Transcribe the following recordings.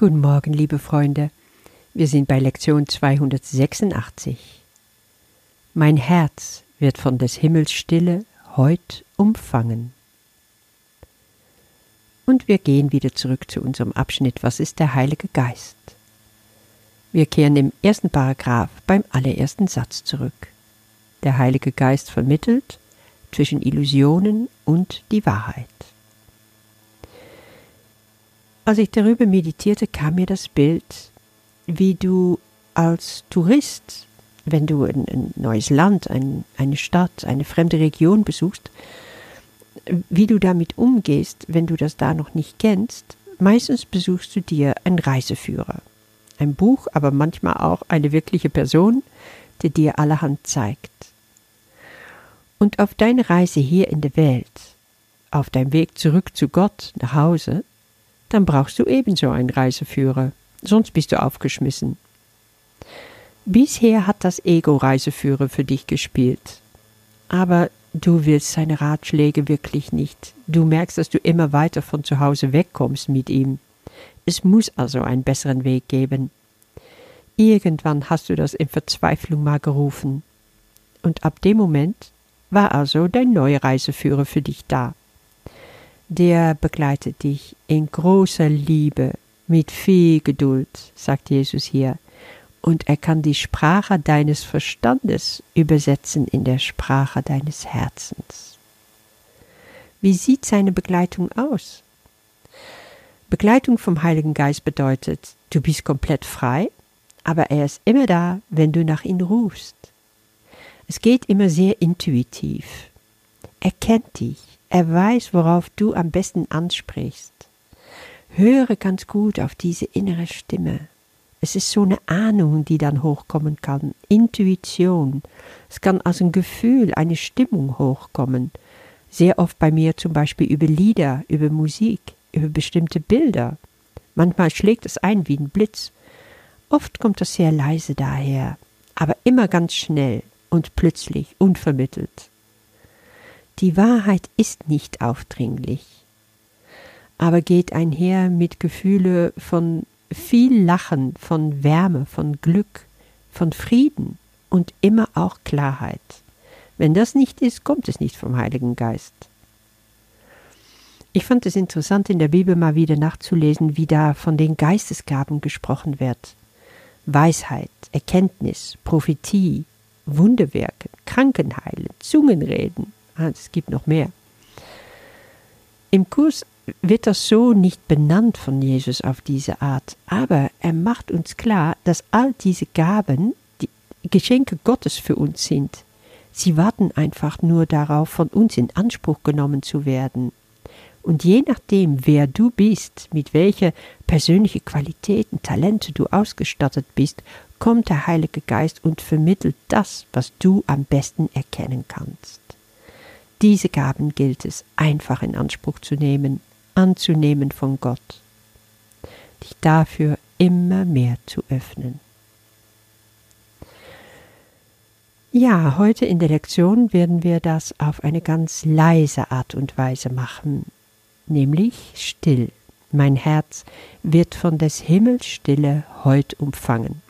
Guten Morgen, liebe Freunde. Wir sind bei Lektion 286. Mein Herz wird von des Himmels Stille heut umfangen. Und wir gehen wieder zurück zu unserem Abschnitt Was ist der Heilige Geist? Wir kehren im ersten Paragraph beim allerersten Satz zurück. Der Heilige Geist vermittelt zwischen Illusionen und die Wahrheit. Als ich darüber meditierte, kam mir das Bild, wie du als Tourist, wenn du ein, ein neues Land, ein, eine Stadt, eine fremde Region besuchst, wie du damit umgehst, wenn du das da noch nicht kennst. Meistens besuchst du dir einen Reiseführer, ein Buch, aber manchmal auch eine wirkliche Person, die dir allerhand zeigt. Und auf deiner Reise hier in der Welt, auf deinem Weg zurück zu Gott nach Hause, dann brauchst du ebenso einen Reiseführer, sonst bist du aufgeschmissen. Bisher hat das Ego Reiseführer für dich gespielt. Aber du willst seine Ratschläge wirklich nicht. Du merkst, dass du immer weiter von zu Hause wegkommst mit ihm. Es muss also einen besseren Weg geben. Irgendwann hast du das in Verzweiflung mal gerufen. Und ab dem Moment war also dein neuer Reiseführer für dich da der begleitet dich in großer Liebe, mit viel Geduld, sagt Jesus hier, und er kann die Sprache deines Verstandes übersetzen in der Sprache deines Herzens. Wie sieht seine Begleitung aus? Begleitung vom Heiligen Geist bedeutet, du bist komplett frei, aber er ist immer da, wenn du nach ihm rufst. Es geht immer sehr intuitiv. Er kennt dich, er weiß, worauf du am besten ansprichst. Höre ganz gut auf diese innere Stimme. Es ist so eine Ahnung, die dann hochkommen kann, Intuition. Es kann als ein Gefühl, eine Stimmung hochkommen. Sehr oft bei mir zum Beispiel über Lieder, über Musik, über bestimmte Bilder. Manchmal schlägt es ein wie ein Blitz. Oft kommt das sehr leise daher, aber immer ganz schnell und plötzlich, unvermittelt. Die Wahrheit ist nicht aufdringlich, aber geht einher mit Gefühle von viel Lachen, von Wärme, von Glück, von Frieden und immer auch Klarheit. Wenn das nicht ist, kommt es nicht vom Heiligen Geist. Ich fand es interessant, in der Bibel mal wieder nachzulesen, wie da von den Geistesgaben gesprochen wird. Weisheit, Erkenntnis, Prophetie, Wunderwerke, Krankenheilen, Zungenreden, es gibt noch mehr. Im Kurs wird das so nicht benannt von Jesus auf diese Art, aber er macht uns klar, dass all diese Gaben die Geschenke Gottes für uns sind. Sie warten einfach nur darauf, von uns in Anspruch genommen zu werden. Und je nachdem, wer du bist, mit welcher persönliche Qualitäten, Talente du ausgestattet bist, kommt der Heilige Geist und vermittelt das, was du am besten erkennen kannst. Diese Gaben gilt es einfach in Anspruch zu nehmen, anzunehmen von Gott, dich dafür immer mehr zu öffnen. Ja, heute in der Lektion werden wir das auf eine ganz leise Art und Weise machen, nämlich still. Mein Herz wird von des Himmels Stille heut umfangen.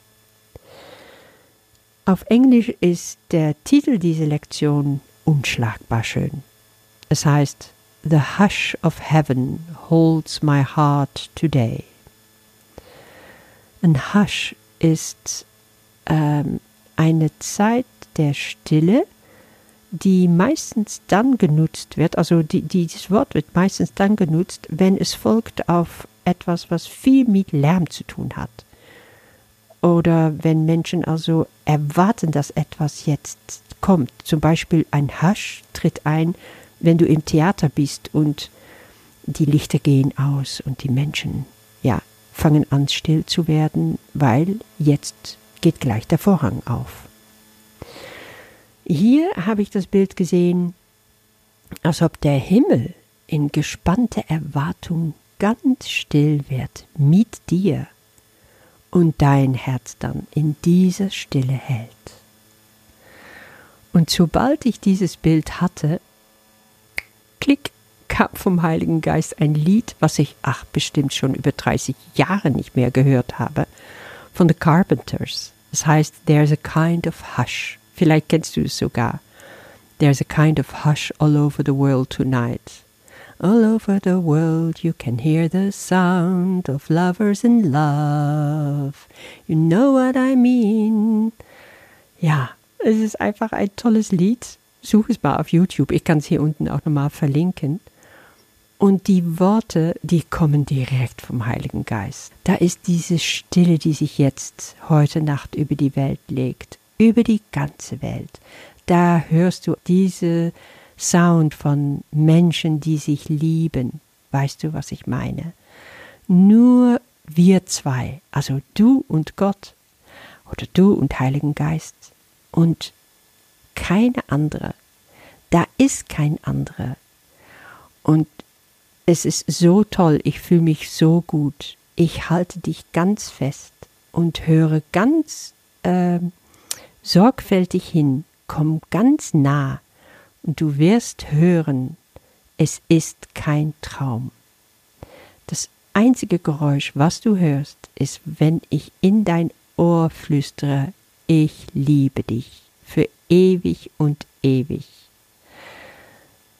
Auf Englisch ist der Titel dieser Lektion unschlagbar schön. Es heißt, The hush of heaven holds my heart today. Ein Hush ist ähm, eine Zeit der Stille, die meistens dann genutzt wird, also die, dieses Wort wird meistens dann genutzt, wenn es folgt auf etwas, was viel mit Lärm zu tun hat. Oder wenn Menschen also erwarten, dass etwas jetzt kommt. Zum Beispiel ein Hush tritt ein, wenn du im Theater bist und die Lichter gehen aus und die Menschen, ja, fangen an still zu werden, weil jetzt geht gleich der Vorhang auf. Hier habe ich das Bild gesehen, als ob der Himmel in gespannter Erwartung ganz still wird mit dir und dein Herz dann in dieser Stille hält. Und sobald ich dieses Bild hatte, klick, habe vom Heiligen Geist ein Lied, was ich, ach, bestimmt schon über 30 Jahre nicht mehr gehört habe, von The Carpenters. Es heißt There's a Kind of Hush. Vielleicht kennst du es sogar. There's a kind of hush all over the world tonight. All over the world you can hear the sound of lovers in love. You know what I mean. Ja, es ist einfach ein tolles Lied. Such es mal auf YouTube. Ich kann es hier unten auch nochmal verlinken. Und die Worte, die kommen direkt vom Heiligen Geist. Da ist diese Stille, die sich jetzt heute Nacht über die Welt legt, über die ganze Welt. Da hörst du diese Sound von Menschen, die sich lieben. Weißt du, was ich meine? Nur wir zwei, also du und Gott oder du und Heiligen Geist und keine andere. Da ist kein anderer. Und es ist so toll, ich fühle mich so gut. Ich halte dich ganz fest und höre ganz äh, sorgfältig hin, komm ganz nah und du wirst hören, es ist kein Traum. Das einzige Geräusch, was du hörst, ist, wenn ich in dein Ohr flüstere, ich liebe dich für ewig und ewig.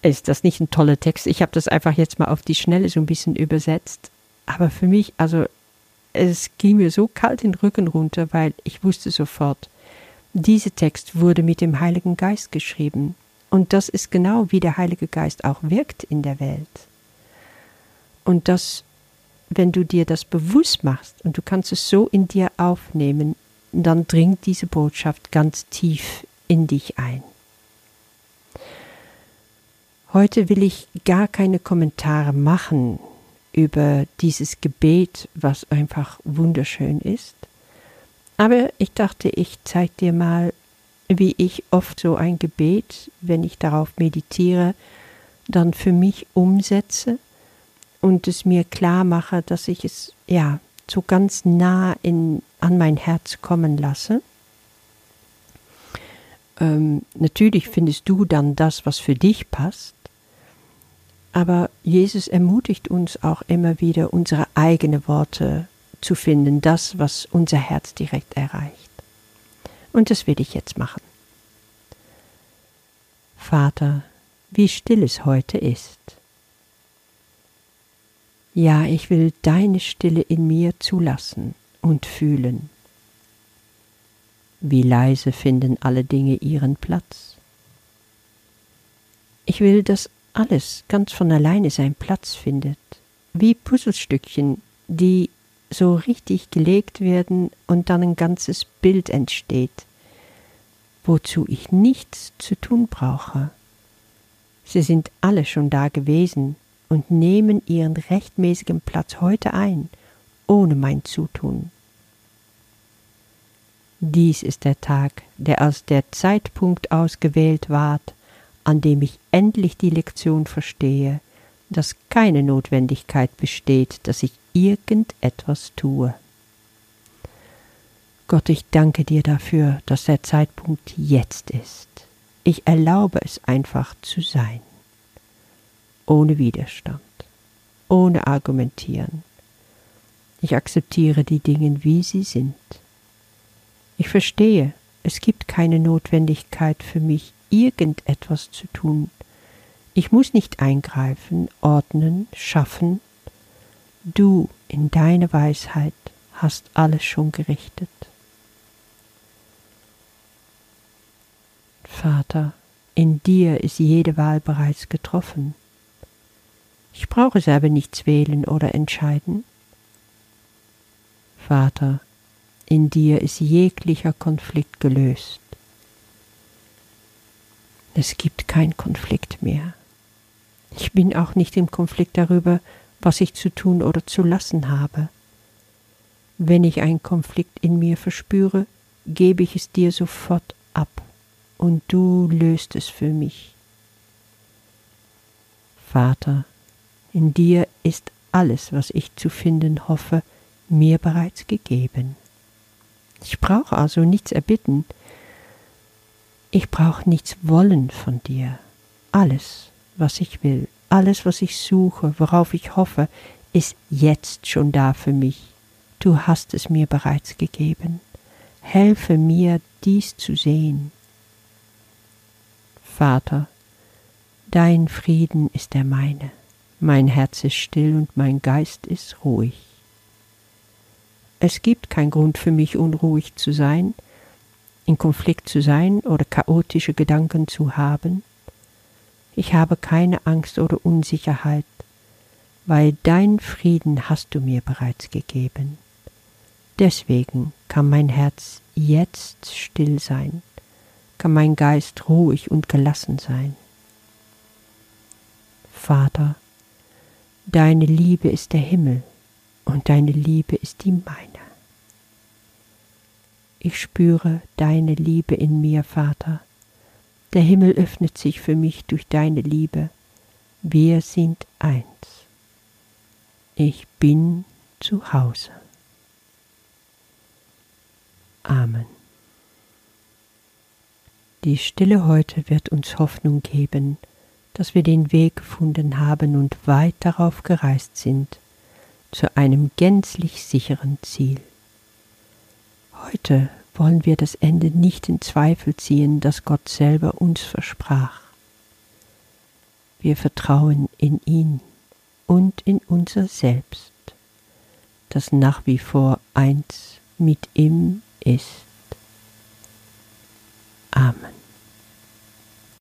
Ist das nicht ein toller Text? Ich habe das einfach jetzt mal auf die Schnelle so ein bisschen übersetzt. Aber für mich, also es ging mir so kalt den Rücken runter, weil ich wusste sofort, dieser Text wurde mit dem Heiligen Geist geschrieben. Und das ist genau wie der Heilige Geist auch wirkt in der Welt. Und das, wenn du dir das bewusst machst und du kannst es so in dir aufnehmen, dann dringt diese Botschaft ganz tief in dich ein. Heute will ich gar keine Kommentare machen über dieses Gebet, was einfach wunderschön ist. Aber ich dachte, ich zeige dir mal, wie ich oft so ein Gebet, wenn ich darauf meditiere, dann für mich umsetze und es mir klar mache, dass ich es ja so ganz nah in, an mein Herz kommen lasse. Ähm, natürlich findest du dann das, was für dich passt, aber Jesus ermutigt uns auch immer wieder, unsere eigenen Worte zu finden, das, was unser Herz direkt erreicht. Und das will ich jetzt machen. Vater, wie still es heute ist. Ja, ich will deine Stille in mir zulassen und fühlen. Wie leise finden alle Dinge ihren Platz. Ich will, dass alles ganz von alleine seinen Platz findet, wie Puzzlestückchen, die so richtig gelegt werden und dann ein ganzes Bild entsteht, wozu ich nichts zu tun brauche. Sie sind alle schon da gewesen und nehmen ihren rechtmäßigen Platz heute ein, ohne mein Zutun. Dies ist der Tag, der als der Zeitpunkt ausgewählt ward, an dem ich endlich die Lektion verstehe, dass keine Notwendigkeit besteht, dass ich irgendetwas tue. Gott, ich danke dir dafür, dass der Zeitpunkt jetzt ist. Ich erlaube es einfach zu sein, ohne Widerstand, ohne Argumentieren. Ich akzeptiere die Dinge, wie sie sind. Ich verstehe, es gibt keine Notwendigkeit für mich, irgendetwas zu tun. Ich muss nicht eingreifen, ordnen, schaffen. Du in deine Weisheit hast alles schon gerichtet. Vater, in dir ist jede Wahl bereits getroffen. Ich brauche selber nichts wählen oder entscheiden. Vater, in dir ist jeglicher Konflikt gelöst. Es gibt keinen Konflikt mehr. Ich bin auch nicht im Konflikt darüber, was ich zu tun oder zu lassen habe. Wenn ich einen Konflikt in mir verspüre, gebe ich es dir sofort ab und du löst es für mich. Vater, in dir ist alles, was ich zu finden hoffe, mir bereits gegeben. Ich brauche also nichts erbitten, ich brauche nichts wollen von dir. Alles, was ich will, alles, was ich suche, worauf ich hoffe, ist jetzt schon da für mich. Du hast es mir bereits gegeben. Helfe mir, dies zu sehen. Vater, dein Frieden ist der meine. Mein Herz ist still und mein Geist ist ruhig. Es gibt keinen Grund für mich, unruhig zu sein, in Konflikt zu sein oder chaotische Gedanken zu haben. Ich habe keine Angst oder Unsicherheit, weil dein Frieden hast du mir bereits gegeben. Deswegen kann mein Herz jetzt still sein, kann mein Geist ruhig und gelassen sein. Vater, deine Liebe ist der Himmel und deine Liebe ist die meine. Ich spüre deine Liebe in mir, Vater. Der Himmel öffnet sich für mich durch deine Liebe. Wir sind eins. Ich bin zu Hause. Amen. Die Stille heute wird uns Hoffnung geben, dass wir den Weg gefunden haben und weit darauf gereist sind, zu einem gänzlich sicheren Ziel. Heute wollen wir das Ende nicht in Zweifel ziehen, das Gott selber uns versprach. Wir vertrauen in ihn und in unser Selbst, das nach wie vor eins mit ihm ist. Amen.